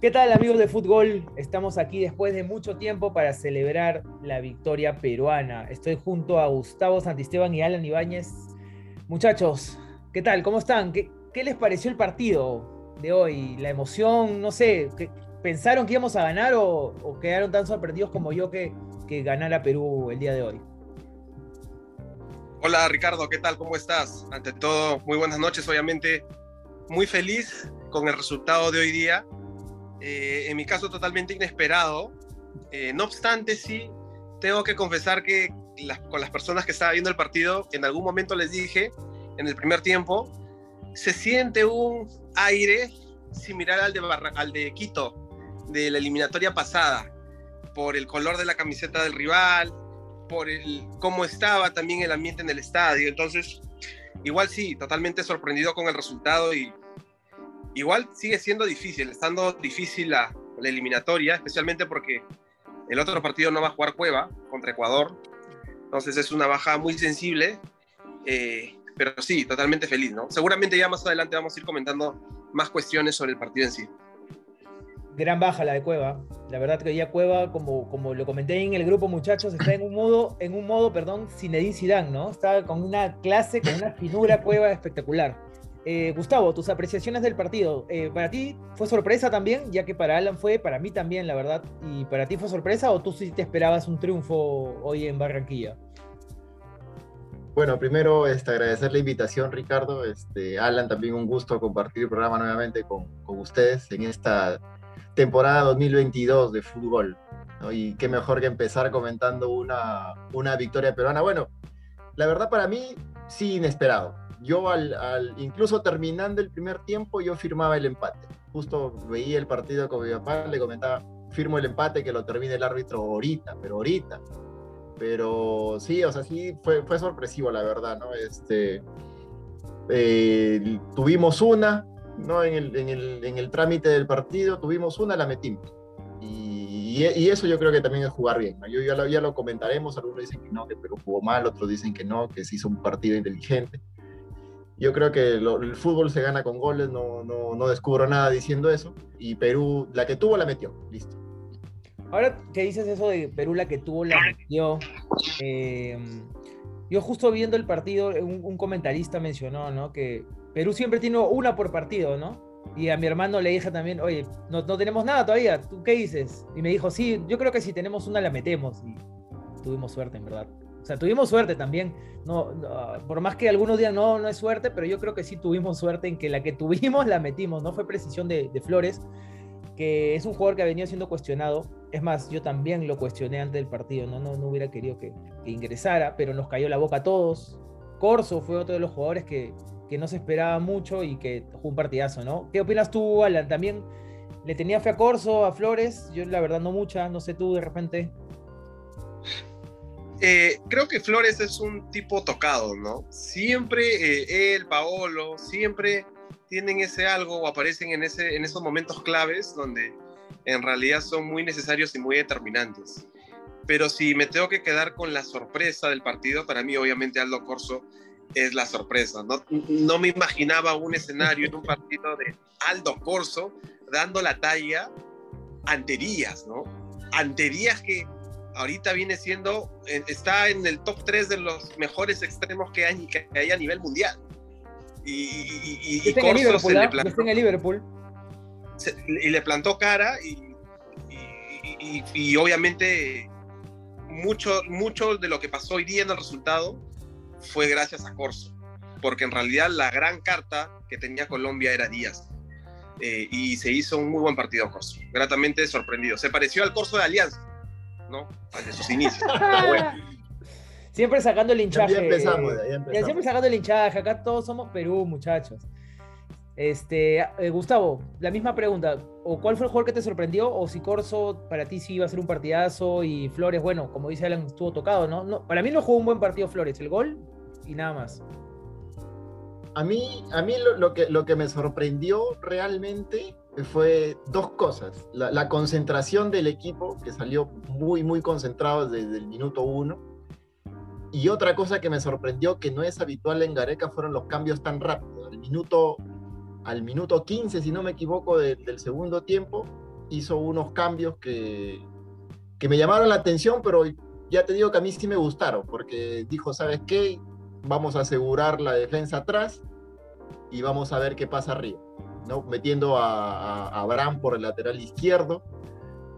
¿Qué tal amigos de fútbol? Estamos aquí después de mucho tiempo para celebrar la victoria peruana. Estoy junto a Gustavo Santisteban y Alan Ibáñez. Muchachos, ¿qué tal? ¿Cómo están? ¿Qué, les pareció el partido de hoy? La emoción, no sé, ¿pensaron que íbamos a ganar o, quedaron tan sorprendidos como yo que, que ganara Perú el día de hoy? Hola Ricardo, ¿qué tal? ¿Cómo estás? Ante todo, muy buenas noches, obviamente muy feliz con el resultado de hoy día eh, en mi caso totalmente inesperado. Eh, no obstante, sí, tengo que confesar que con las personas que estaba viendo el partido, en algún momento les dije, en el primer tiempo, se siente un aire similar al de, al de Quito, de la eliminatoria pasada, por el color de la camiseta del rival, por el, cómo estaba también el ambiente en el estadio. Entonces, igual sí, totalmente sorprendido con el resultado y igual sigue siendo difícil, estando difícil la, eliminatoria, especialmente porque el otro partido no va a jugar Cueva contra Ecuador. Entonces es una baja muy sensible, eh, pero sí, totalmente feliz, ¿no? Seguramente ya más adelante vamos a ir comentando más cuestiones sobre el partido en sí. Gran baja la de Cueva. La verdad que ya Cueva, como, como lo comenté en el grupo, muchachos, está en un modo, en un modo, perdón, Zinedine Zidane, ¿no? Está con una clase, con una finura Cueva espectacular. Eh, Gustavo, tus apreciaciones del partido. Eh, ¿Para ti fue sorpresa también? Ya que para Alan fue, para mí también, la verdad. ¿Y para ti fue sorpresa o tú sí te esperabas un triunfo hoy en Barranquilla? Bueno, primero este, agradecer la invitación, Ricardo. Este, Alan, también un gusto compartir el programa nuevamente con, con ustedes en esta temporada 2022 de fútbol. Y qué mejor que empezar comentando una, una victoria peruana. Bueno, la verdad para mí sí inesperado yo al, incluso terminando el primer tiempo, yo firmaba el empate. Justo veía el partido con mi papá, le comentaba, firmo el empate, que lo termine el árbitro ahorita, pero ahorita. Pero sí, o sea, sí, fue, fue sorpresivo, la verdad, ¿no? Este, eh, tuvimos una, ¿no? En el, en, el, en el, trámite del partido, tuvimos una, la metimos. Y, y, eso yo creo que también es jugar bien, ¿no? Yo ya lo, ya lo comentaremos, algunos dicen que no, que Perú jugó mal, otros dicen que no, que se hizo un partido inteligente. Yo creo que el fútbol se gana con goles, no, no, no, descubro nada diciendo eso. Y Perú, la que tuvo, la metió. Listo. Ahora que dices eso de Perú, la que tuvo, la metió. Em, yo justo viendo el partido, un, comentarista mencionó, ¿no? Que Perú siempre tiene una por partido, ¿no? Y a mi hermano le dije también, oye, no, no tenemos nada todavía, ¿tú qué dices? Y me dijo, sí, yo creo que si tenemos una la metemos. Y tuvimos suerte, en verdad. O sea, tuvimos suerte también. No, por más que algunos digan no, no es suerte, pero yo creo que sí tuvimos suerte en que la que tuvimos la metimos. No fue precisión de, Flores, que es un jugador que ha venido siendo cuestionado. Es más, yo también lo cuestioné antes del partido. No, no, no hubiera querido que, ingresara, pero nos cayó la boca a todos. Corso fue otro de los jugadores que, que no se esperaba mucho y que jugó un partidazo, ¿no? ¿Qué opinas tú, Alan? También le tenía fe a Corso, a Flores. Yo, la verdad, no mucha. No sé tú, de repente. Eh, creo que Flores es un tipo tocado, ¿no? Siempre eh, él, Paolo, siempre tienen ese algo o aparecen en, ese, en esos momentos claves donde en realidad son muy necesarios y muy determinantes. Pero si me tengo que quedar con la sorpresa del partido, para mí obviamente Aldo Corso es la sorpresa. No, no me imaginaba un escenario en un partido de Aldo Corso dando la talla ante Díaz, ¿no? Ante Díaz que ahorita viene siendo, eh, está en el top 3 de los mejores extremos que hay, que hay a nivel mundial. Y, y, en Liverpool, le plantó, en el Liverpool. y le plantó cara y, obviamente mucho, mucho de lo que pasó hoy día en el resultado fue gracias a Corso, porque en realidad la gran carta que tenía Colombia era Díaz. Eh, y se hizo un muy buen partido Corso, gratamente sorprendido. Se pareció al Corso de Alianza, ¿no? De sus inicios. Siempre sacando el hinchaje. Ya empezamos, Siempre sacando el hinchaje. Acá todos somos Perú, muchachos. Este, eh, Gustavo, la misma pregunta. ¿O cuál fue el jugador que te sorprendió? ¿O si Corso para ti sí iba a ser un partidazo y Flores, bueno, como dice Alan, estuvo tocado, ¿no? no para mí no jugó un buen partido Flores, el gol y nada más. A mí, a mí lo, que, lo que me sorprendió realmente fue dos cosas. La, concentración del equipo, que salió muy, muy concentrado desde el minuto uno. Y otra cosa que me sorprendió, que no es habitual en Gareca, fueron los cambios tan rápidos. Al minuto, al minuto 15, si no me equivoco, del segundo tiempo, hizo unos cambios que, que me llamaron la atención, pero ya te digo que a mí sí me gustaron, porque dijo, ¿sabes qué? Vamos a asegurar la defensa atrás y vamos a ver qué pasa arriba, ¿no? Metiendo a, a Abraham por el lateral izquierdo,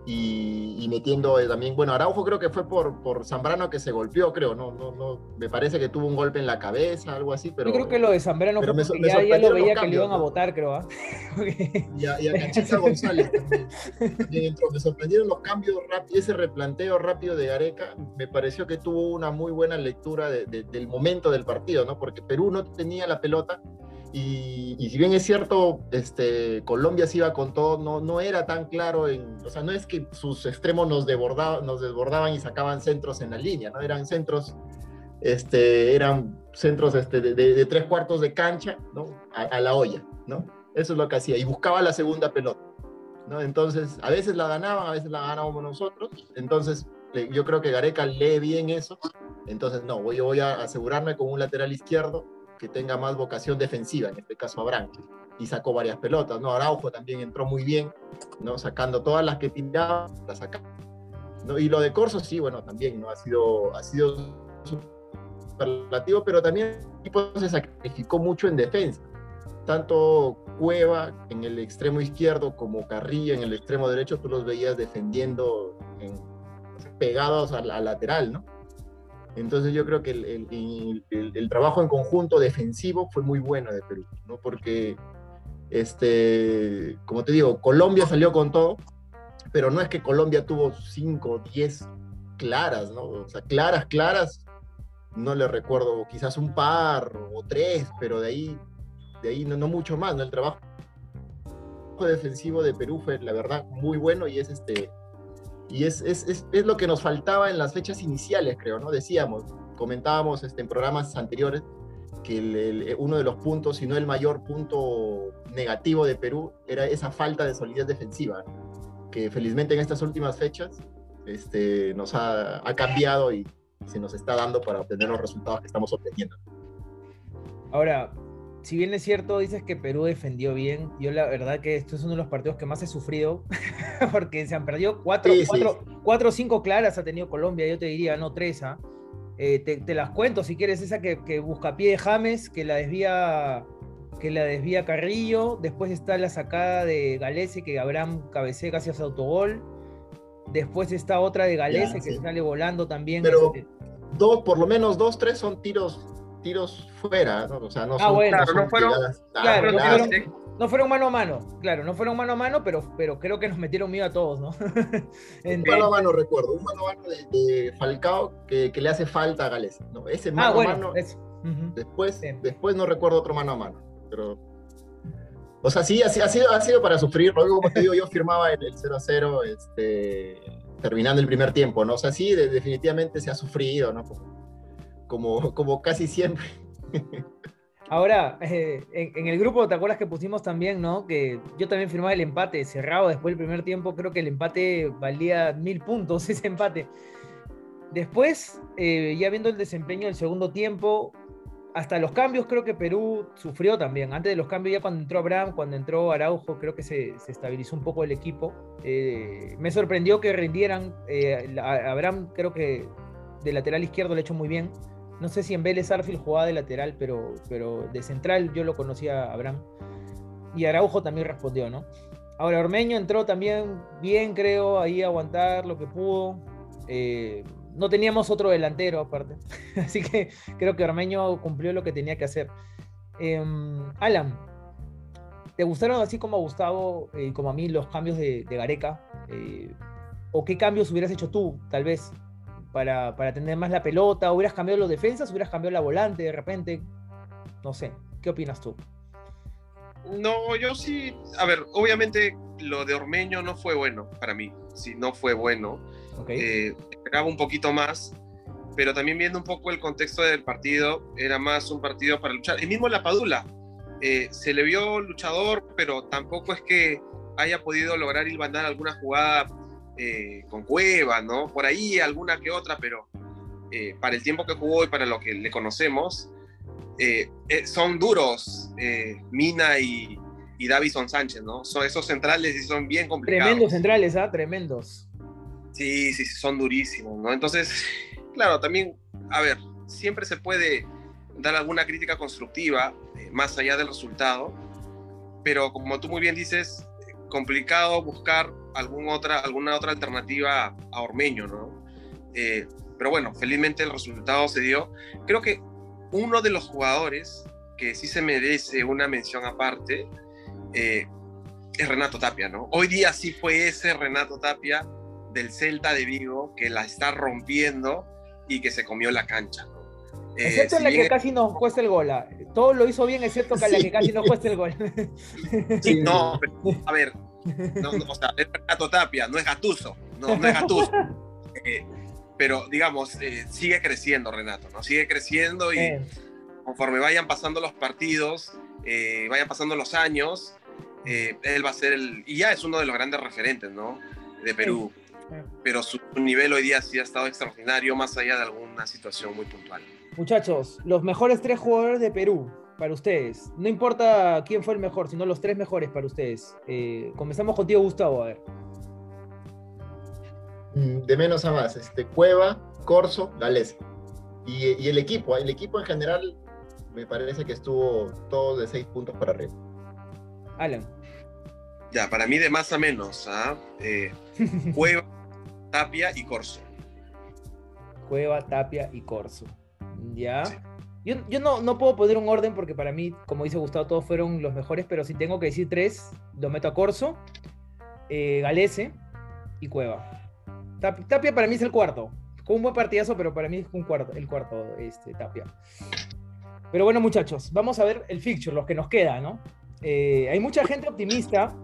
y, metiendo eh, también, bueno, Araujo creo que fue por, por Zambrano que se golpeó, creo, no, no, no, me parece que tuvo un golpe en la cabeza, algo así, pero... Yo creo que lo de Zambrano fue me, ya, ya, lo veía que le iban a votar, creo, ¿ah? y, a, y, a, Cachita González también, entró, me sorprendieron los cambios rápidos, ese replanteo rápido de Gareca, me pareció que tuvo una muy buena lectura del momento del partido, ¿no? Porque Perú no tenía la pelota, y, si bien es cierto, este, Colombia se iba con todo, no, no era tan claro, en, o sea, no es que sus extremos nos, desbordaban, nos desbordaban y sacaban centros en la línea, ¿no? Eran centros, este, eran centros este, de, tres cuartos de cancha, ¿no? A, la olla, ¿no? Eso es lo que hacía, y buscaba la segunda pelota, ¿no? Entonces, a veces la ganaban, a veces la ganábamos nosotros, entonces yo creo que Gareca lee bien eso, entonces no, voy, voy a asegurarme con un lateral izquierdo, que tenga más vocación defensiva, en este caso Abraham, y sacó varias pelotas, ¿no? Araujo también entró muy bien, ¿no? Sacando todas las que tiraba, las sacaba. ¿no? Y lo de Corso, sí, bueno, también, ¿no? Ha sido, ha sido superlativo, pero también el equipo se sacrificó mucho en defensa. Tanto Cueva en el extremo izquierdo como Carrillo en el extremo derecho, tú los veías defendiendo pegados al lateral, ¿no? Entonces yo creo que el, trabajo en conjunto defensivo fue muy bueno de Perú, ¿no? Porque, este, como te digo, Colombia salió con todo, pero no es que Colombia tuvo 5, 10 claras, ¿no? O sea, claras, claras, no le recuerdo, quizás un par o tres, pero de ahí, de ahí no, no mucho más, ¿no? El trabajo defensivo de Perú fue, la verdad, muy bueno y es este y es, es, es, es, lo que nos faltaba en las fechas iniciales, creo, ¿no? Decíamos, comentábamos este, en programas anteriores que uno de los puntos, si no el mayor punto negativo de Perú, era esa falta de solidez defensiva, que felizmente en estas últimas fechas este, nos ha, ha cambiado y se nos está dando para obtener los resultados que estamos obteniendo. Ahora, si bien es cierto, dices que Perú defendió bien, yo la verdad que esto es uno de los partidos que más he sufrido, porque se han perdido cuatro, cuatro, o cinco claras ha tenido Colombia, yo te diría, no tres, ¿ah? eh, te, las cuento si quieres, esa que, que, busca pie de James, que la desvía que la desvía Carrillo, después está la sacada de Galese, que Abraham cabecea casi hacia autogol, después está otra de Galese, que sale volando también. Pero este dos, por lo menos dos, tres son tiros tiros fuera, ¿no? O sea, no, ah, bueno, no, fueron, claro, no, fueron, mano a mano, claro, no fueron mano a mano, pero, pero creo que nos metieron miedo a todos, ¿no? un mano a mano, recuerdo, un mano a mano de, Falcao que, que, le hace falta a Gales, ¿no? Ese mano ah, a mano, después, después no recuerdo otro mano a mano, pero... O sea, sí, ha, sido, ha sido para sufrir, luego como te digo, yo firmaba el, el 0 a 0, este, terminando el primer tiempo, ¿no? O sea, sí, definitivamente se ha sufrido, ¿no? como, como casi siempre. Ahora, eh, en, el grupo, ¿te acuerdas que pusimos también, no? Que yo también firmaba el empate cerrado después del primer tiempo. Creo que el empate valía mil puntos, ese empate. Después, eh, ya viendo el desempeño del segundo tiempo, hasta los cambios, creo que Perú sufrió también. Antes de los cambios, ya cuando entró Abraham, cuando entró Araujo, creo que se, estabilizó un poco el equipo. Eh, me sorprendió que rindieran. Abraham, creo que de lateral izquierdo le echó muy bien. No sé si en Vélez Arfield jugaba de lateral, pero, pero de central yo lo conocía a Abraham. Y Araujo también respondió, ¿no? Ahora Ormeño entró también bien, creo, ahí aguantar lo que pudo. Eh, no teníamos otro delantero aparte. Así que creo que Ormeño cumplió lo que tenía que hacer. Em, Alan, ¿te gustaron así como a Gustavo y como a mí los cambios de, Gareca? Eh, ¿O qué cambios hubieras hecho tú, tal vez, para, para tener más la pelota? ¿Hubieras cambiado los defensas? ¿Hubieras cambiado la volante de repente? No sé, ¿qué opinas tú? No, yo sí, a ver, obviamente lo de Ormeño no fue bueno para mí, sí, no fue bueno. Eh, esperaba un poquito más, pero también viendo un poco el contexto del partido, era más un partido para luchar. El mismo La Padula, eh, se le vio luchador, pero tampoco es que haya podido lograr ilvanar alguna jugada eh, con Cueva, ¿no? Por ahí alguna que otra, pero eh, para el tiempo que jugó y para lo que le conocemos, eh, son duros Mina y, y Davison Sánchez, ¿no? Son esos centrales y son bien complicados. Tremendos centrales, ¿ah? Tremendos. Sí, sí, son durísimos, ¿no? Entonces, claro, también, a ver, siempre se puede dar alguna crítica constructiva, más allá del resultado, pero como tú muy bien dices, complicado buscar algún otra, alguna otra alternativa a Ormeño, ¿no? Eh, pero bueno, felizmente el resultado se dio. Creo que uno de los jugadores que sí se merece una mención aparte eh, es Renato Tapia, ¿no? Hoy día sí fue ese Renato Tapia del Celta de Vigo que la está rompiendo y que se comió la cancha, ¿no? Eh, excepto en la que casi nos cuesta el gol. ¿ah? Todo lo hizo bien, excepto en la que casi nos cuesta el gol. Sí, no, a ver, o sea, es Renato Tapia, no es Gatuso, no, no es Gatuso. Eh, pero digamos, sigue creciendo Renato, ¿no? Sigue creciendo y conforme vayan pasando los partidos, eh, vayan pasando los años, eh, él va a ser el, y ya es uno de los grandes referentes, ¿no? De Perú. Pero su nivel hoy día sí ha estado extraordinario, más allá de alguna situación muy puntual. Muchachos, los mejores tres jugadores de Perú para ustedes. No importa quién fue el mejor, sino los tres mejores para ustedes. Eh, comenzamos contigo, Gustavo, a ver. Mm, de menos a más, este, Cueva, Corso, Gales. Y, y, el equipo, el equipo en general me parece que estuvo todo de seis puntos para arriba. Alan. Ya, para mí de más a menos, ¿ah? Eh, Cueva, Tapia y Corso. Cueva, Tapia y Corso. Ya. Yo, yo no, no, puedo poner un orden porque para mí, como dice Gustavo, todos fueron los mejores, pero si tengo que decir tres, lo meto a Corso, eh, Galese y Cueva. Tapia para mí es el cuarto. Fue un buen partidazo, pero para mí es un cuarto, el cuarto este, Tapia. Pero bueno, muchachos, vamos a ver el fixture, los que nos queda, ¿no? Eh, hay mucha gente optimista,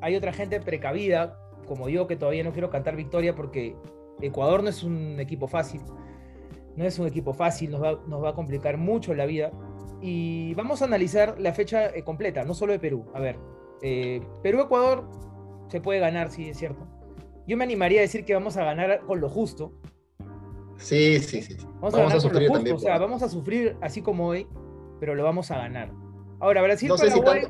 hay otra gente precavida, como yo, que todavía no quiero cantar victoria porque Ecuador no es un equipo fácil. No es un equipo fácil, nos va, nos va a complicar mucho la vida. Y vamos a analizar la fecha eh, completa, no solo de Perú. A ver, eh, Perú-Ecuador se puede ganar, sí, es cierto. Yo me animaría a decir que vamos a ganar con lo justo, Sí, sí, sí. Vamos, a, sufrir también. O sea, vamos a sufrir así como hoy, pero lo vamos a ganar. Ahora, Brasil, no Paraguay.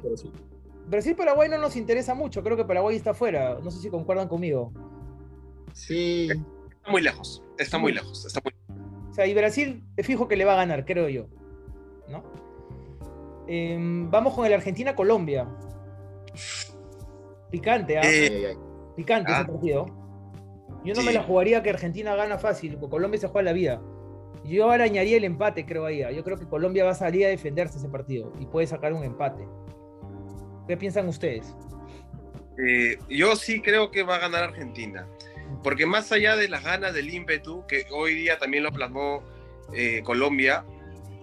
Brasil, Paraguay no nos interesa mucho. Creo que Paraguay está afuera. No sé si concuerdan conmigo. Sí. Está muy lejos. Está muy lejos. Está muy... O sea, y Brasil, te fijo que le va a ganar, creo yo. ¿No? Em, vamos con el Argentina-Colombia. Picante, ¿ah? ¿eh? Picante ese ah. partido. Yo no me la jugaría que Argentina gana fácil, porque Colombia se juega la vida. Yo arañaría el empate, creo ahí. Yo creo que Colombia va a salir a defenderse ese partido y puede sacar un empate. ¿Qué piensan ustedes? Eh, yo sí creo que va a ganar Argentina. Porque más allá de las ganas del ímpetu, que hoy día también lo plasmó eh, Colombia,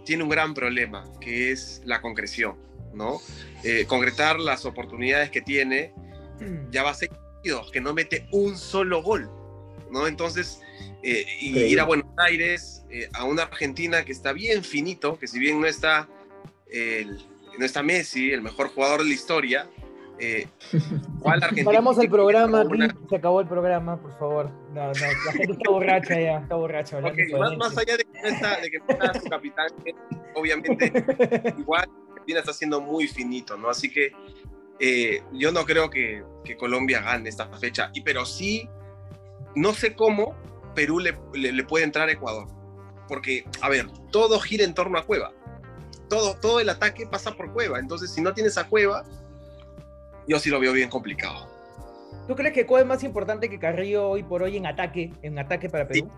tiene un gran problema, que es la concreción, ¿no? Eh, concretar las oportunidades que tiene, ya va a ser que no mete un solo gol. ¿no? Entonces, eh, ir a Buenos Aires, a una Argentina que está bien finito, que si bien no está, no está Messi, el mejor jugador de la historia, eh, Paramos el programa, se acabó el programa, por favor. No, no, la gente está borracha ya, está borracha. más, más, allá de que está, de que está su capitán, obviamente, igual Argentina está siendo muy finito, ¿no? Así que yo no creo que, que, Colombia gane esta fecha, y, pero sí no sé cómo Perú le, puede entrar a Ecuador. Porque, a ver, todo gira en torno a Cueva. Todo, todo el ataque pasa por Cueva. Entonces, si no tienes a Cueva, yo sí lo veo bien complicado. ¿Tú crees que Cueva es más importante que Carrillo hoy por hoy en ataque, en ataque para Perú?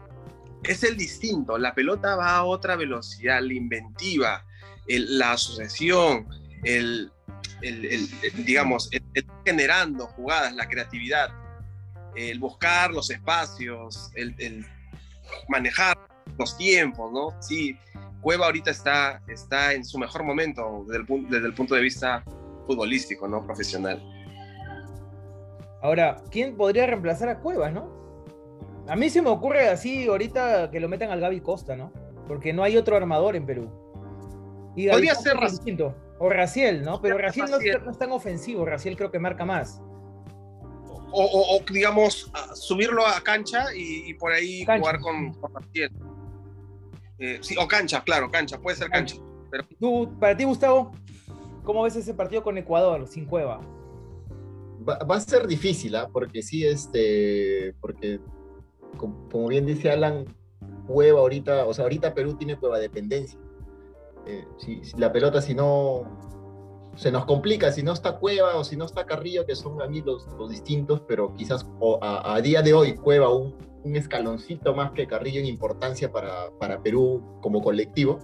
Es el distinto. La pelota va a otra velocidad, la inventiva, la asociación, el, digamos, el generando jugadas, la creatividad el buscar los espacios, el, manejar los tiempos, ¿no? Sí, Cueva ahorita está, está en su mejor momento desde el, desde el punto de vista futbolístico, ¿no? Profesional. Ahora, ¿quién podría reemplazar a Cueva, no? A mí se me ocurre así ahorita que lo metan al Gaby Costa, ¿no? Porque no hay otro armador en Perú. Y Podría ser distinto. O Raciel, ¿no? Pero Raciel no, no, es tan ofensivo. Raciel creo que marca más o, digamos, subirlo a cancha y, por ahí jugar con, con eh, sí, o cancha, claro, cancha, puede ser cancha. Pero... ¿Tú, para ti, Gustavo? ¿Cómo ves ese partido con Ecuador, sin Cueva? Va, a ser difícil, ¿ah? porque sí, este, porque como bien dice Alan, Cueva ahorita, o sea, ahorita Perú tiene Cueva dependencia. Eh, si, la pelota, si no, se nos complica, si no está Cueva o si no está Carrillo, que son a mí los, distintos, pero quizás a, día de hoy Cueva un, un, escaloncito más que Carrillo en importancia para, para Perú como colectivo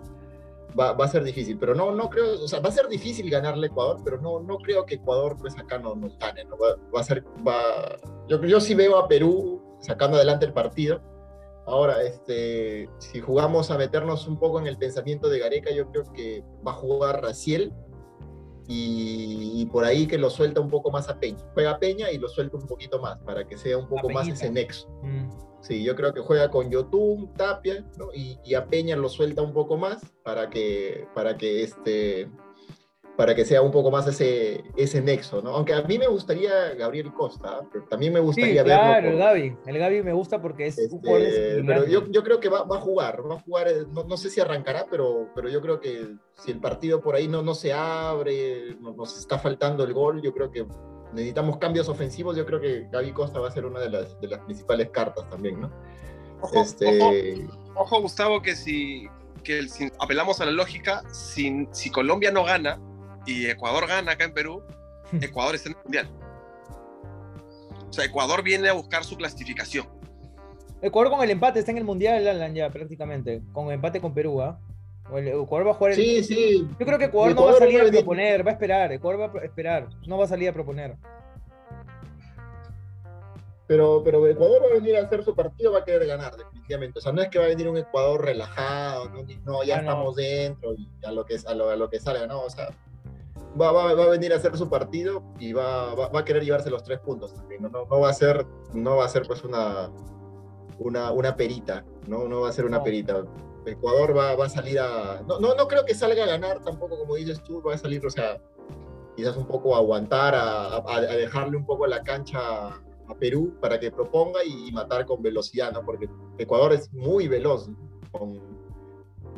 va, va, a ser difícil, pero no, no creo, o sea, va a ser difícil ganarle a Ecuador, pero no, no creo que Ecuador pues acá no nos gane, ¿no? Va, va, a ser, va, yo, yo sí veo a Perú sacando adelante el partido. Ahora, este, si jugamos a meternos un poco en el pensamiento de Gareca, yo creo que va a jugar Raciel y, por ahí que lo suelta un poco más a Peña. Juega Peña y lo suelta un poquito más para que sea un poco más ese nexo. Mm. Sí, yo creo que juega con Yotun, Tapia, y, a Peña lo suelta un poco más para que, para que, este, para que sea un poco más ese, ese nexo, ¿no? Aunque a mí me gustaría Gabriel Costa, pero también me gustaría sí, claro, el Gaby, el Gaby me gusta porque es un este, Pero yo, yo, creo que va, va, a jugar, va a jugar, eh, no, no, sé si arrancará, pero, pero yo creo que si el partido por ahí no, no se abre, nos está faltando el gol, yo creo que necesitamos cambios ofensivos, yo creo que Gaby Costa va a ser una de las, de las principales cartas también, ¿no? Ojo, este... ojo, Gustavo, que si, que si apelamos a la lógica, si, si Colombia no gana y Ecuador gana acá en Perú, Ecuador está en el Mundial. O sea, Ecuador viene a buscar su clasificación. Ecuador con el empate está en el Mundial, Alan, ya prácticamente, con empate con Perú, ¿ah? Ecuador va a jugar el... Sí, sí. Yo creo que Ecuador, no va a salir a proponer, va a esperar. Ecuador va a esperar, no va a salir a proponer. Pero, pero Ecuador va a venir a hacer su partido, va a querer ganar, definitivamente. O sea, no es que va a venir un Ecuador relajado, no, ya ah, estamos dentro y a lo que, a lo, que salga, ¿no? O sea, va, va, va, a venir a hacer su partido y va, va, a querer llevarse los tres puntos también. No, no, va a ser, no va a ser pues una, una, una perita, ¿no? No va a ser una perita Ecuador va, va, a salir a... No, no, no creo que salga a ganar tampoco, como dices tú, va a salir, o sea, quizás un poco a aguantar, a, a, dejarle un poco la cancha a Perú para que proponga y, matar con velocidad, ¿no? Porque Ecuador es muy veloz con,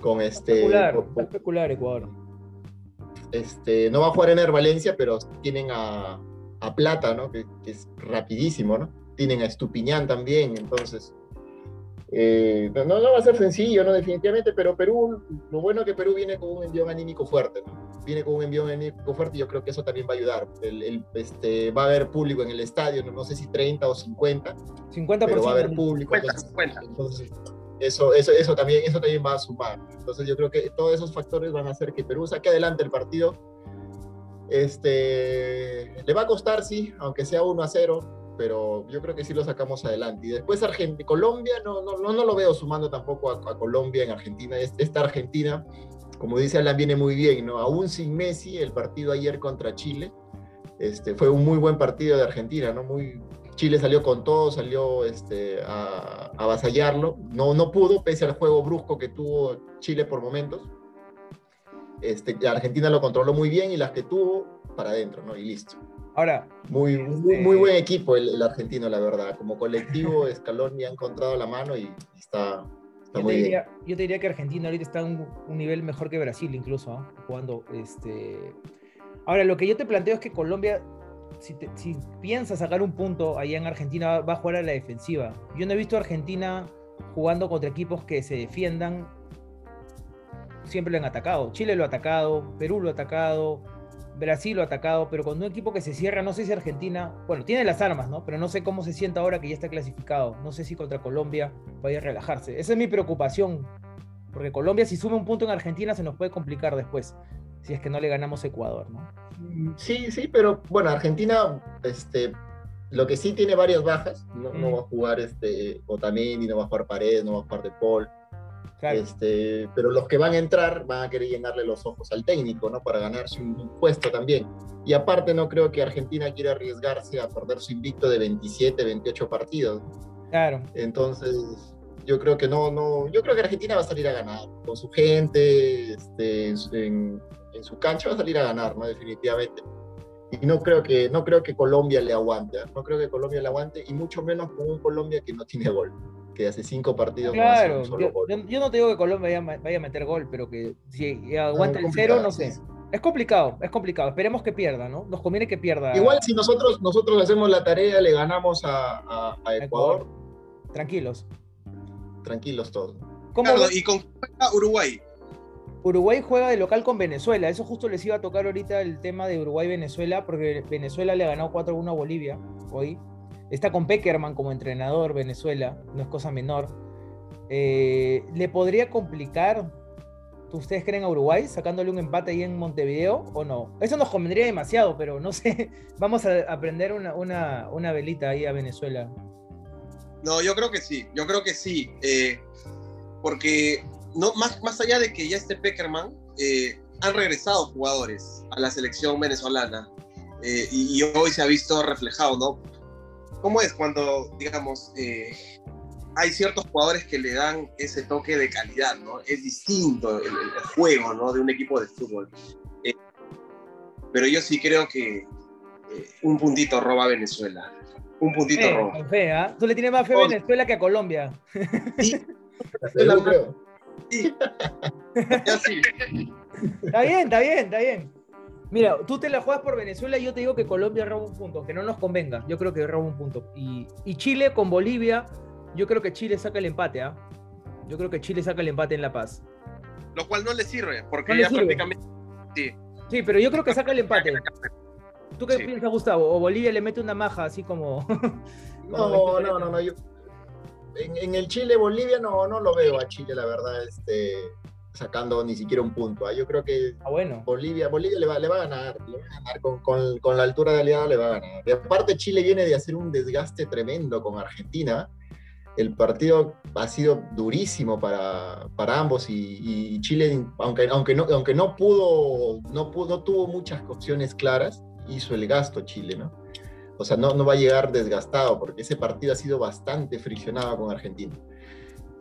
con este... Especular, Ecuador. Este, no va a jugar en el Valencia, pero tienen a, a Plata, ¿no? Que, que, es rapidísimo, ¿no? Tienen a Estupiñán también, entonces eh, no, no, va a ser sencillo, ¿no? Definitivamente, pero Perú, lo bueno es que Perú viene con un envío anímico fuerte, Viene con un envío anímico fuerte y yo creo que eso también va a ayudar. El, este, va a haber público en el estadio, no, sé si 30 o 50. 50%. Pero va a haber público. 50, entonces, eso, eso, eso, también, eso también va a sumar. Entonces yo creo que todos esos factores van a hacer que Perú saque adelante el partido. Este, le va a costar, sí, aunque sea 1 a 0, pero yo creo que sí lo sacamos adelante. Y después Argentina, Colombia, no, no, no, no, lo veo sumando tampoco a, Colombia en Argentina. Esta Argentina, como dice Alan, viene muy bien, ¿no? Aún sin Messi, el partido ayer contra Chile, este, fue un muy buen partido de Argentina, ¿no? Muy, Chile salió con todo, salió este, a, a avasallarlo. No, no pudo, pese al juego brusco que tuvo Chile por momentos. Este, Argentina lo controló muy bien y las que tuvo, para adentro, ¿no? Y listo. Ahora. Muy, muy, muy buen equipo el, argentino, la verdad. Como colectivo, Scaloni ha encontrado la mano y está, está muy bien. Yo te diría que Argentina ahorita está en un, nivel mejor que Brasil, incluso, ¿ah? jugando. Este... Ahora, lo que yo te planteo es que Colombia, si, si piensa sacar un punto allá en Argentina, va a jugar a la defensiva. Yo no he visto a Argentina jugando contra equipos que se defiendan. Siempre lo han atacado. Chile lo ha atacado, Perú lo ha atacado, Brasil lo ha atacado, pero con un equipo que se cierra, no sé si Argentina, bueno, tiene las armas, ¿no? Pero no sé cómo se sienta ahora que ya está clasificado. No sé si contra Colombia vaya a relajarse. Esa es mi preocupación, porque Colombia si sube un punto en Argentina se nos puede complicar después, si es que no le ganamos Ecuador, ¿no? Mm, sí, sí, pero bueno, Argentina, este, lo que sí tiene varias bajas, no, no va a jugar este Otamendi, no va a jugar Paredes, no va a jugar De Paul. Este, pero los que van a entrar van a querer llenarle los ojos al técnico, ¿no? Para ganarse un, puesto también. Y aparte no creo que Argentina quiera arriesgarse a perder su invicto de 27, 28 partidos. Claro. Entonces, yo creo que no, no, yo creo que Argentina va a salir a ganar. Con su gente, este, en, en su cancha va a salir a ganar, ¿no? Definitivamente y no creo que no creo que Colombia le aguante ¿eh? no creo que Colombia le aguante y mucho menos con un Colombia que no tiene gol que hace cinco partidos claro, yo, no te digo que Colombia vaya, a meter gol, pero que si aguanta el cero, no sé. Es complicado, es complicado. Esperemos que pierda, ¿no? Nos conviene que pierda. Igual si nosotros, nosotros hacemos la tarea, le ganamos a, Ecuador. Tranquilos. Tranquilos todos. ¿Y con Uruguay? Uruguay juega de local con Venezuela. Eso justo les iba a tocar ahorita el tema de Uruguay-Venezuela, porque Venezuela le ha ganado 4-1 a Bolivia hoy. Está con Peckerman como entrenador Venezuela, no es cosa menor. Eh, ¿Le podría complicar, ustedes creen, a Uruguay sacándole un empate ahí en Montevideo o no? Eso nos convendría demasiado, pero no sé. Vamos a aprender una, una, velita ahí a Venezuela. No, yo creo que sí, yo creo que sí. Eh, porque no, más, más allá de que ya esté Peckerman, eh, han regresado jugadores a la selección venezolana y, hoy se ha visto reflejado, ¿no? ¿Cómo es cuando, digamos, eh, hay ciertos jugadores que le dan ese toque de calidad, ¿no? Es distinto el, juego, ¿no? De un equipo de fútbol. pero yo sí creo que un puntito roba Venezuela. Un puntito roba. Fe, ¿ah? Tú le tienes más fe a Venezuela que a Colombia. Sí. Está bien, está bien, está bien. Mira, tú te la juegas por Venezuela y yo te digo que Colombia roba un punto, que no nos convenga. Yo creo que roba un punto. Y, Chile con Bolivia, yo creo que Chile saca el empate, ¿ah? Yo creo que Chile saca el empate en La Paz. Lo cual no le sirve, porque ya prácticamente. Sí. sí, pero yo creo que saca el empate. ¿Tú qué piensas, Gustavo? ¿O Bolivia le mete una maja así como.? no, no, no, no. Yo, en, el Chile-Bolivia no, no lo veo a Chile, la verdad, este, sacando ni siquiera un punto. ¿ah? Yo creo que ah, bueno. Bolivia, Bolivia le va, le va a ganar, le va a ganar con, con, con, la altura de aliado le va a ganar. Y aparte Chile viene de hacer un desgaste tremendo con Argentina. El partido ha sido durísimo para, para ambos y, y, Chile, aunque, aunque, no, aunque no pudo, no pudo, no tuvo muchas opciones claras, hizo el gasto Chile, ¿no? O sea, no, no va a llegar desgastado porque ese partido ha sido bastante friccionado con Argentina.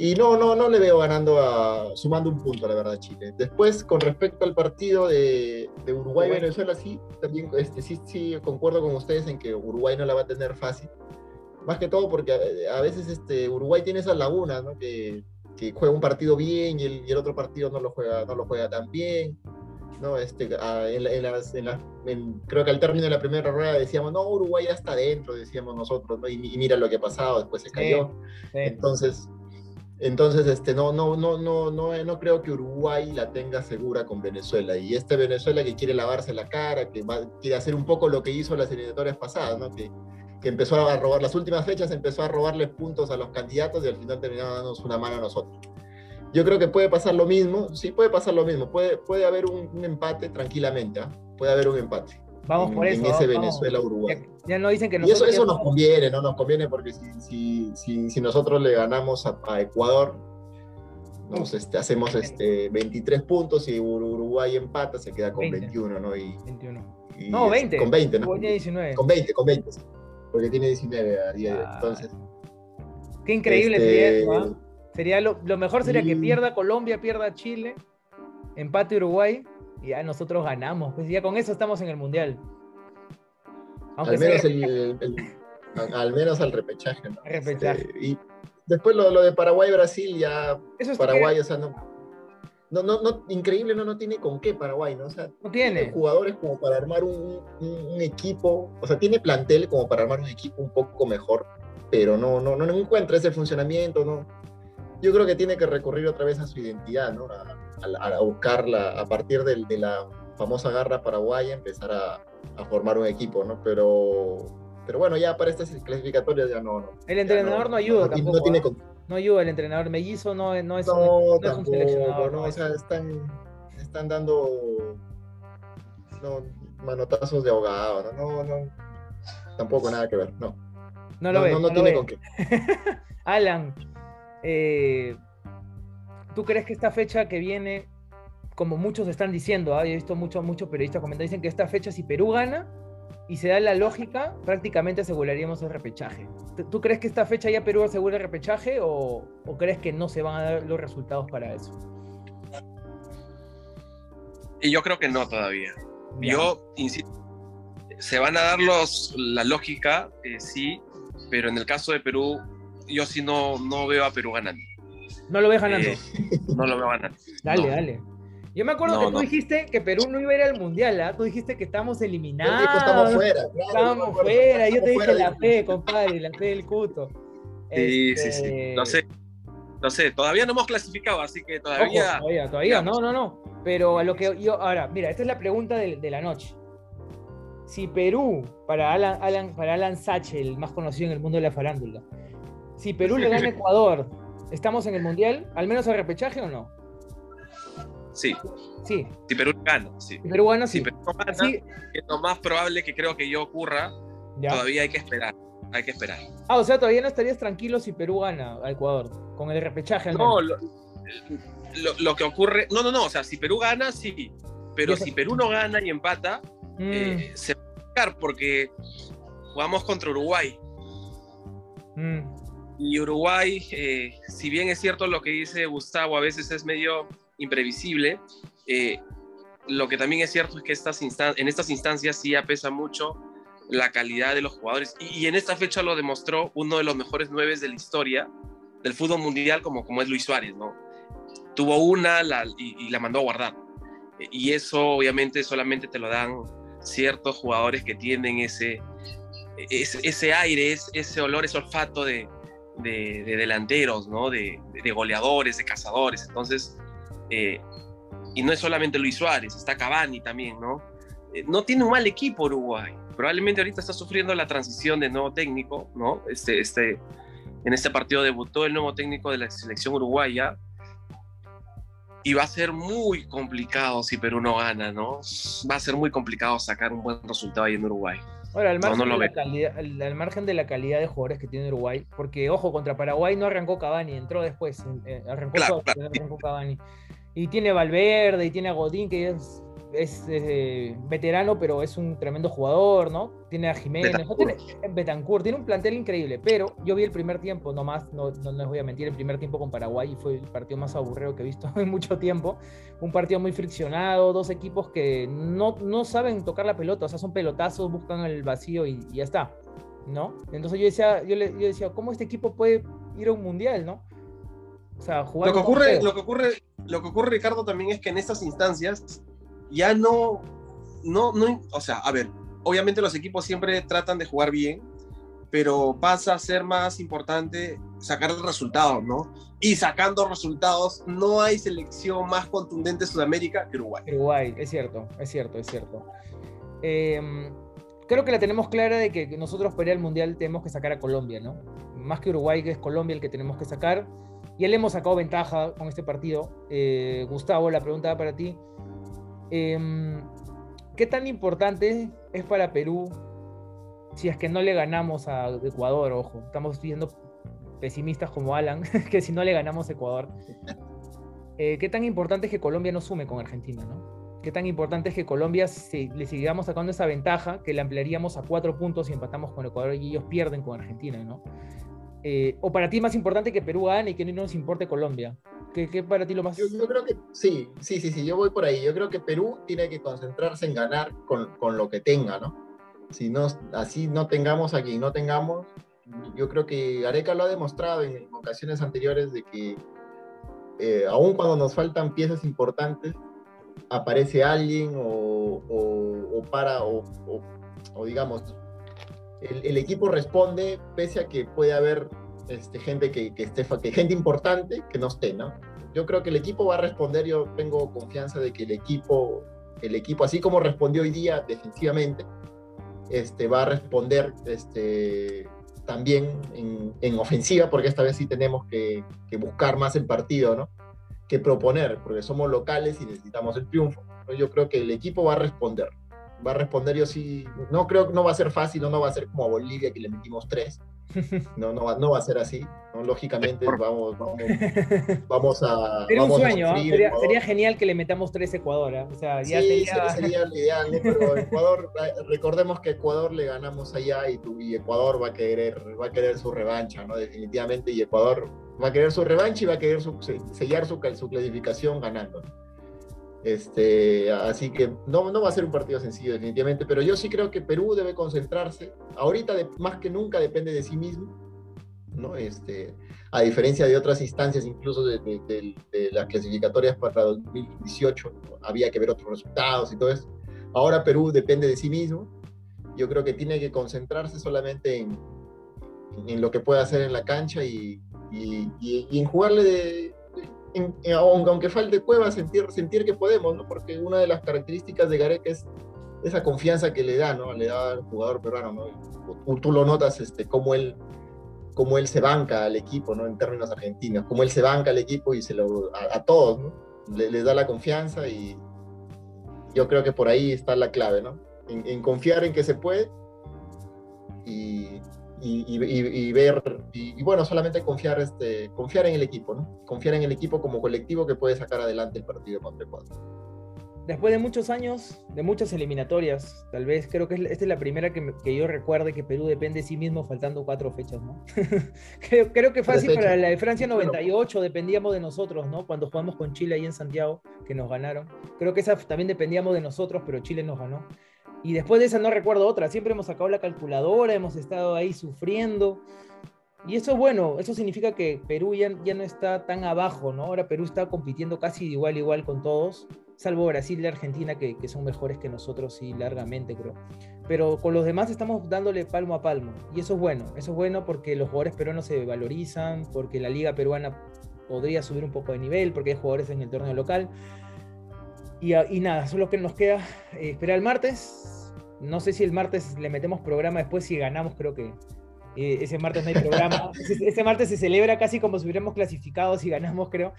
Y no, no, no le veo ganando a, sumando un punto, la verdad, Chile. Después, con respecto al partido de, de Uruguay-Venezuela, sí, también este, sí, sí, concuerdo con ustedes en que Uruguay no la va a tener fácil. Más que todo porque a, veces este, Uruguay tiene esas lagunas, ¿no? Que, que juega un partido bien y el, y el, otro partido no lo juega, no lo juega tan bien. ¿no? Este, en, creo que al término de la primera rueda decíamos, no, Uruguay ya está dentro, decíamos nosotros, y, mira lo que ha pasado, después se cayó. Entonces, entonces este, no, no, no, no, no, no creo que Uruguay la tenga segura con Venezuela. Y este Venezuela que quiere lavarse la cara, que quiere hacer un poco lo que hizo las eliminatorias pasadas, que, que empezó a robar las últimas fechas, empezó a robarle puntos a los candidatos y al final terminaba dándonos una mano a nosotros. Yo creo que puede pasar lo mismo, sí puede pasar lo mismo, puede, puede haber un, empate tranquilamente, ¿ah? puede haber un empate. Vamos por eso. En ese Venezuela-Uruguay. Ya, no dicen que Y eso, eso nos conviene, ¿no? Nos conviene porque si, si, si, nosotros le ganamos a, Ecuador, nos, este, hacemos este, 23 puntos y Uruguay empata, se queda con 21, ¿no? Y, 21. no, 20. Con 20, ¿no? 19. Con 20, con 20. Porque tiene 19 a día ah. Entonces. Qué increíble este, sería ¿ah? Sería lo, mejor sería que pierda Colombia, pierda Chile, empate Uruguay y ya nosotros ganamos. Pues ya con eso estamos en el Mundial. al, menos al menos al repechaje. ¿no? Repechaje. Este, y después lo, de Paraguay-Brasil, ya Paraguay, o sea, no, no, no, increíble, no, no tiene con qué Paraguay, ¿no? O sea, no tiene. jugadores como para armar un, un, equipo, o sea, tiene plantel como para armar un equipo un poco mejor, pero no, no, no encuentra ese funcionamiento, ¿no? Yo creo que tiene que recurrir otra vez a su identidad, ¿no? A, buscarla a partir de, de, la famosa garra paraguaya, empezar a, formar un equipo, ¿no? Pero, pero bueno, ya para estas clasificatorias ya no. no el entrenador no, ayuda tampoco. Tiene, ¿eh? no, ayuda, el entrenador mellizo no, no es, un, no, seleccionador. No, o sea, están, están dando manotazos de ahogado, ¿no? No, tampoco nada que ver, no. No lo ve. No, tiene con qué. Alan, eh, ¿Tú crees que esta fecha que viene, como muchos están diciendo, ¿ah? he visto muchos muchos periodistas comentar, dicen que esta fecha si Perú gana y se da la lógica, prácticamente aseguraríamos el repechaje. ¿Tú crees que esta fecha ya Perú asegura el repechaje o, crees que no se van a dar los resultados para eso? Y yo creo que no todavía. Yo insisto, se van a dar los, la lógica, eh, sí, pero en el caso de Perú yo sí no, no veo a Perú ganando. ¿No lo ves ganando? Eh, no lo veo ganando. Dale, dale. Yo me acuerdo que tú dijiste que Perú no iba a ir al mundial, ¿ah? Tú dijiste que estamos eliminados. estamos fuera, Estamos fuera. Yo te dije la fe, compadre, la fe del cuto. Sí, sí, sí. Este, no sé. No sé, todavía no hemos clasificado, así que todavía. todavía, todavía, no, no, no. Pero a lo que yo. Ahora, mira, esta es la pregunta de, la noche. Si Perú, para Alan, Alan, para Alan Sache, el más conocido en el mundo de la farándula, si Perú le gana a Ecuador, ¿estamos en el mundial? ¿Al menos al repechaje o no? Sí. Sí. Si Perú gana, sí. Si Perú gana, sí. Si Perú gana, es lo más probable que creo que yo ocurra. Todavía hay que esperar. Hay que esperar. Ah, o sea, todavía no estarías tranquilo si Perú gana a Ecuador, con el repechaje. no, lo, lo, que ocurre. No, no, no. O sea, si Perú gana, sí. Pero si Perú no gana y empata, mm. eh, se va a porque jugamos contra Uruguay. Mm. Y Uruguay, eh, si bien es cierto lo que dice Gustavo, a veces es medio imprevisible. Eh, lo que también es cierto es que en estas instancias sí apesa mucho la calidad de los jugadores. Y, en esta fecha lo demostró uno de los mejores nueve de la historia del fútbol mundial, como, es Luis Suárez, ¿no? Tuvo una y, la mandó a guardar. Y eso obviamente solamente te lo dan ciertos jugadores que tienen ese, ese, aire, ese olor, ese olfato de, de, delanteros, ¿no? De, goleadores, de cazadores. Entonces, eh, y no es solamente Luis Suárez, está Cavani también, ¿no? Eh, no tiene un mal equipo Uruguay. Probablemente ahorita está sufriendo la transición de nuevo técnico, ¿no? Este, este, en este partido debutó el nuevo técnico de la selección uruguaya. Y va a ser muy complicado si Perú no gana, ¿no? Va a ser muy complicado sacar un buen resultado ahí en Uruguay. Ahora, al margen, de la calidad, al, margen de la calidad de jugadores que tiene Uruguay, porque ojo, contra Paraguay no arrancó Cavani, entró después, eh, arrancó, arrancó Cavani. Y tiene Valverde y tiene a Godín, que es, es, eh, veterano, pero es un tremendo jugador, ¿no? Tiene a Jiménez, Betancourt. tiene, un plantel increíble, pero yo vi el primer tiempo, nomás, no, no, les voy a mentir, el primer tiempo con Paraguay y fue el partido más aburrido que he visto en mucho tiempo. Un partido muy friccionado, dos equipos que no, no saben tocar la pelota, o sea, son pelotazos, buscan el vacío y, ya está, ¿no? Entonces yo decía, yo, le, yo decía, ¿cómo este equipo puede ir a un mundial, ¿no? lo que ocurre, lo que ocurre, lo que ocurre, Ricardo, también es que en estas instancias ya no, no, no, o sea, a ver, obviamente los equipos siempre tratan de jugar bien, pero pasa a ser más importante sacar el resultado, ¿no? Y sacando resultados, no hay selección más contundente en Sudamérica que Uruguay. Uruguay, es cierto, es cierto, es cierto. Em, creo que la tenemos clara de que nosotros para ir al Mundial tenemos que sacar a Colombia, ¿no? Más que Uruguay, que es Colombia el que tenemos que sacar. Ya le hemos sacado ventaja con este partido. Eh, Gustavo, la pregunta para ti. Em, ¿Qué tan importante es para Perú si es que no le ganamos a Ecuador? Ojo, estamos viendo pesimistas como Alan, que si no le ganamos a Ecuador. Eh, ¿Qué tan importante es que Colombia no sume con Argentina? ¿no? ¿Qué tan importante es que Colombia si le sigamos sacando esa ventaja, que la ampliaríamos a cuatro puntos y empatamos con Ecuador y ellos pierden con Argentina? ¿no? Eh, ¿O para ti más importante que Perú gane y que no nos importe Colombia? ¿Qué, qué para ti lo más...? Yo, yo, creo que sí, sí, sí, sí, yo voy por ahí. Yo creo que Perú tiene que concentrarse en ganar con, con lo que tenga, ¿no? Si no, así no tengamos a quien no tengamos, yo creo que Areca lo ha demostrado en, ocasiones anteriores de que eh, aun cuando nos faltan piezas importantes, aparece alguien o, o, para, o, o digamos, el, equipo responde pese a que puede haber este, gente que, que, esté, que gente importante que no esté, ¿no? Yo creo que el equipo va a responder, yo tengo confianza de que el equipo, el equipo así como respondió hoy día defensivamente, este, va a responder este, también en, en ofensiva, porque esta vez sí tenemos que, que, buscar más el partido, ¿no? Que proponer, porque somos locales y necesitamos el triunfo. Yo creo que el equipo va a responder va a responder yo sí, no creo que no va a ser fácil, no, no va a ser como a Bolivia que le metimos tres, no, no, va, no va a ser así, ¿no? lógicamente vamos, vamos, a... Sería un sueño, sería, sería, genial que le metamos tres Ecuador, ¿eh? o sea, ya sí, sería... sería ideal, pero Ecuador, recordemos que Ecuador le ganamos allá y, y Ecuador va a querer, va a querer su revancha, ¿no? definitivamente, y Ecuador va a querer su revancha y va a querer sellar su, su clasificación ganando. Este, así que no, no va a ser un partido sencillo definitivamente, pero yo sí creo que Perú debe concentrarse. Ahorita más que nunca depende de sí mismo. ¿no? Este, a diferencia de otras instancias, incluso de, de, las clasificatorias para 2018, había que ver otros resultados y todo eso. Ahora Perú depende de sí mismo. Yo creo que tiene que concentrarse solamente en, en lo que puede hacer en la cancha y, y, y en jugarle de, aunque falte Cueva, sentir, sentir que podemos, ¿no? Porque una de las características de Gareca es esa confianza que le da, ¿no? Le da al jugador peruano, ¿no? Tú, lo notas, este, cómo él, cómo él se banca al equipo, ¿no? En términos argentinos, cómo él se banca al equipo y se lo, a, todos, ¿no? Le, les da la confianza y yo creo que por ahí está la clave, ¿no? en confiar en que se puede y, y, ver, y, bueno, solamente confiar, este, confiar en el equipo, ¿no? Confiar en el equipo como colectivo que puede sacar adelante el partido contra Ecuador. Después de muchos años, de muchas eliminatorias, tal vez creo que esta es la primera que, que, yo recuerde que Perú depende de sí mismo faltando cuatro fechas, ¿no? creo, creo, que fácil para la de Francia 98 dependíamos de nosotros, ¿no? Cuando jugamos con Chile ahí en Santiago, que nos ganaron. Creo que esa también dependíamos de nosotros, pero Chile nos ganó. Y después de esa no recuerdo otra, siempre hemos sacado la calculadora, hemos estado ahí sufriendo. Y eso es bueno, eso significa que Perú ya, ya no está tan abajo, ¿no? Ahora Perú está compitiendo casi de igual a igual con todos, salvo Brasil y Argentina que, que, son mejores que nosotros y largamente creo. Pero con los demás estamos dándole palmo a palmo. Y eso es bueno, eso es bueno porque los jugadores peruanos se valorizan, porque la liga peruana podría subir un poco de nivel, porque hay jugadores en el torneo local. Y, y nada, solo que nos queda eh, esperar el martes. No sé si el martes le metemos programa después, si ganamos, creo que eh, ese martes no hay programa. ese, martes se celebra casi como si hubiéramos clasificado si ganamos, creo.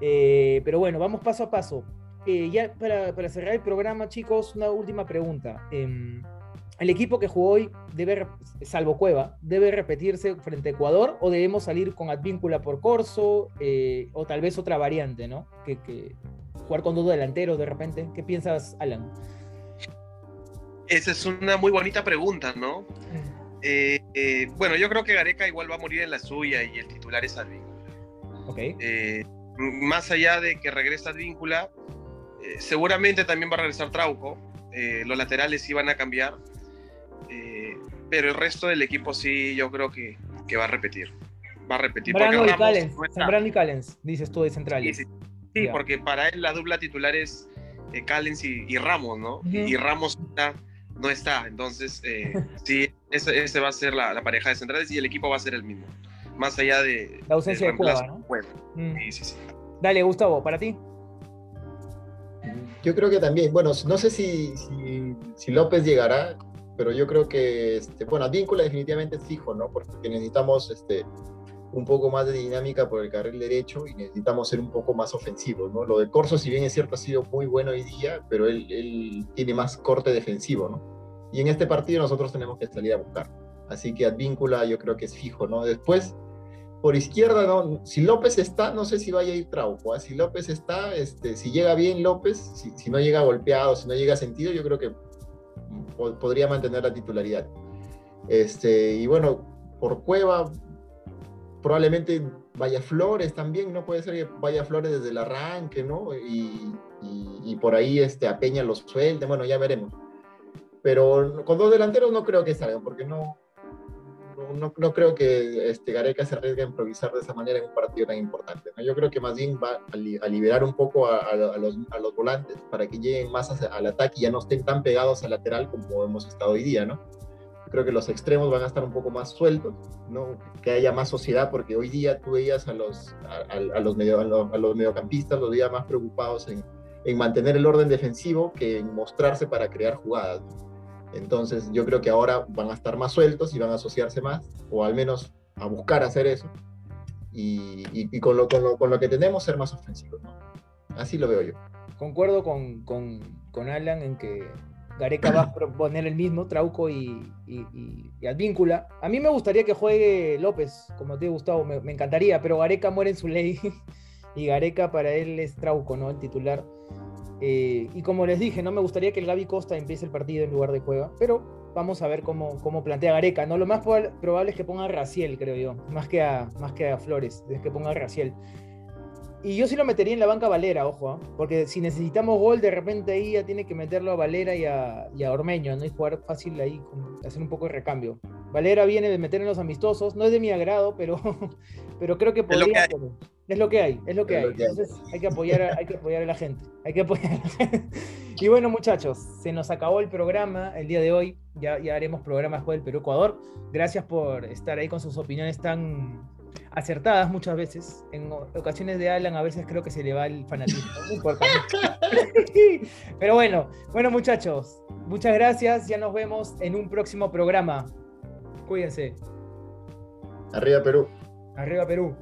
Eh, pero bueno, vamos paso a paso. ya para, para, cerrar el programa, chicos, una última pregunta. Em, el equipo que jugó hoy debe, salvo Cueva, debe repetirse frente a Ecuador o debemos salir con Advíncula por Corso o tal vez otra variante, ¿no? Que, que, jugar con dos delanteros de repente. ¿Qué piensas, Alan? Esa es una muy bonita pregunta, ¿no? Mm. Eh, eh, bueno, yo creo que Gareca igual va a morir en la suya y el titular es Advíncula. Ok. Eh, más allá de que regrese Advíncula, seguramente también va a regresar Trauco. los laterales sí van a cambiar. pero el resto del equipo sí, yo creo que, que va a repetir. Va a repetir. Brano y Callens, y Callens, dices tú de central. Sí, sí. Sí, porque para él la dupla titular es eh, Callens y, Ramos, ¿no? Y Ramos no está. Entonces, eh, sí, ese, va a ser la, pareja de centrales y el equipo va a ser el mismo. Más allá de. La ausencia de Cueva, ¿no? Mm. Sí, sí, sí. Dale, Gustavo, para ti. Yo creo que también, bueno, no sé si, si, López llegará, pero yo creo que, este, bueno, Advíncula definitivamente es fijo, ¿no? Porque necesitamos este, un poco más de dinámica por el carril derecho y necesitamos ser un poco más ofensivos, ¿no? Lo de Corso, si bien es cierto, ha sido muy bueno hoy día, pero él, él tiene más corte defensivo, ¿no? Y en este partido nosotros tenemos que salir a buscar. Así que Advíncula yo creo que es fijo, ¿no? Después, por izquierda, ¿no? Si López está, no sé si vaya a ir Trauco. ¿eh? Si López está, este, si llega bien López, si, si, no llega golpeado, si no llega sentido, yo creo que podría mantener la titularidad. Este, y bueno, por Cueva, probablemente vaya Flores también, ¿no? Puede ser que vaya Flores desde el arranque, ¿no? Y, y, por ahí este, a Peña los suelte, bueno, ya veremos. Pero con dos delanteros no creo que salgan, porque no, no, no, creo que este, Gareca se arriesgue a improvisar de esa manera en un partido tan importante. ¿no? Yo creo que más bien va a, liberar un poco a, los, a, los, volantes para que lleguen más al ataque y ya no estén tan pegados al lateral como hemos estado hoy día, ¿no? Creo que los extremos van a estar un poco más sueltos, ¿no? que haya más sociedad, porque hoy día tú veías a los, a, los, medio, a, los, mediocampistas, los días más preocupados en, en, mantener el orden defensivo que en mostrarse para crear jugadas. Entonces yo creo que ahora van a estar más sueltos y van a asociarse más, o al menos a buscar hacer eso, y, y, con, lo, con, lo, con, lo, que tenemos ser más ofensivos. ¿no? Así lo veo yo. Concuerdo con, con, con Alan en que Gareca va a proponer el mismo, Trauco y, Advíncula. A mí me gustaría que juegue López, como te Gustavo, me, me, encantaría, pero Gareca muere en su ley y Gareca para él es Trauco, ¿no? El titular. Eh, y como les dije, no me gustaría que el Gaby Costa empiece el partido en lugar de Cueva, pero vamos a ver cómo, cómo plantea Gareca, ¿no? Lo más probable es que ponga a Raciel, creo yo, más que más que a Flores, es que ponga a Raciel. Y yo sí lo metería en la banca Valera, ojo, ¿ah? porque si necesitamos gol, de repente ahí ya tiene que meterlo a Valera y a, y a Ormeño, ¿no? Y jugar fácil ahí, hacer un poco de recambio. Valera viene de meter en los amistosos, no es de mi agrado, pero, pero creo que podría. Es lo que hay, es lo que hay. Entonces hay que, apoyar a, hay que apoyar a la gente. Hay que apoyar a la gente. Y bueno, muchachos, se nos acabó el programa el día de hoy. Ya, ya haremos programa después del Perú-Ecuador. Gracias por estar ahí con sus opiniones tan acertadas muchas veces. En ocasiones de Alan a veces creo que se le va el fanatismo. No importa. Pero bueno, bueno muchachos, muchas gracias. Ya nos vemos en un próximo programa. Cuídense. Arriba Perú. Arriba Perú.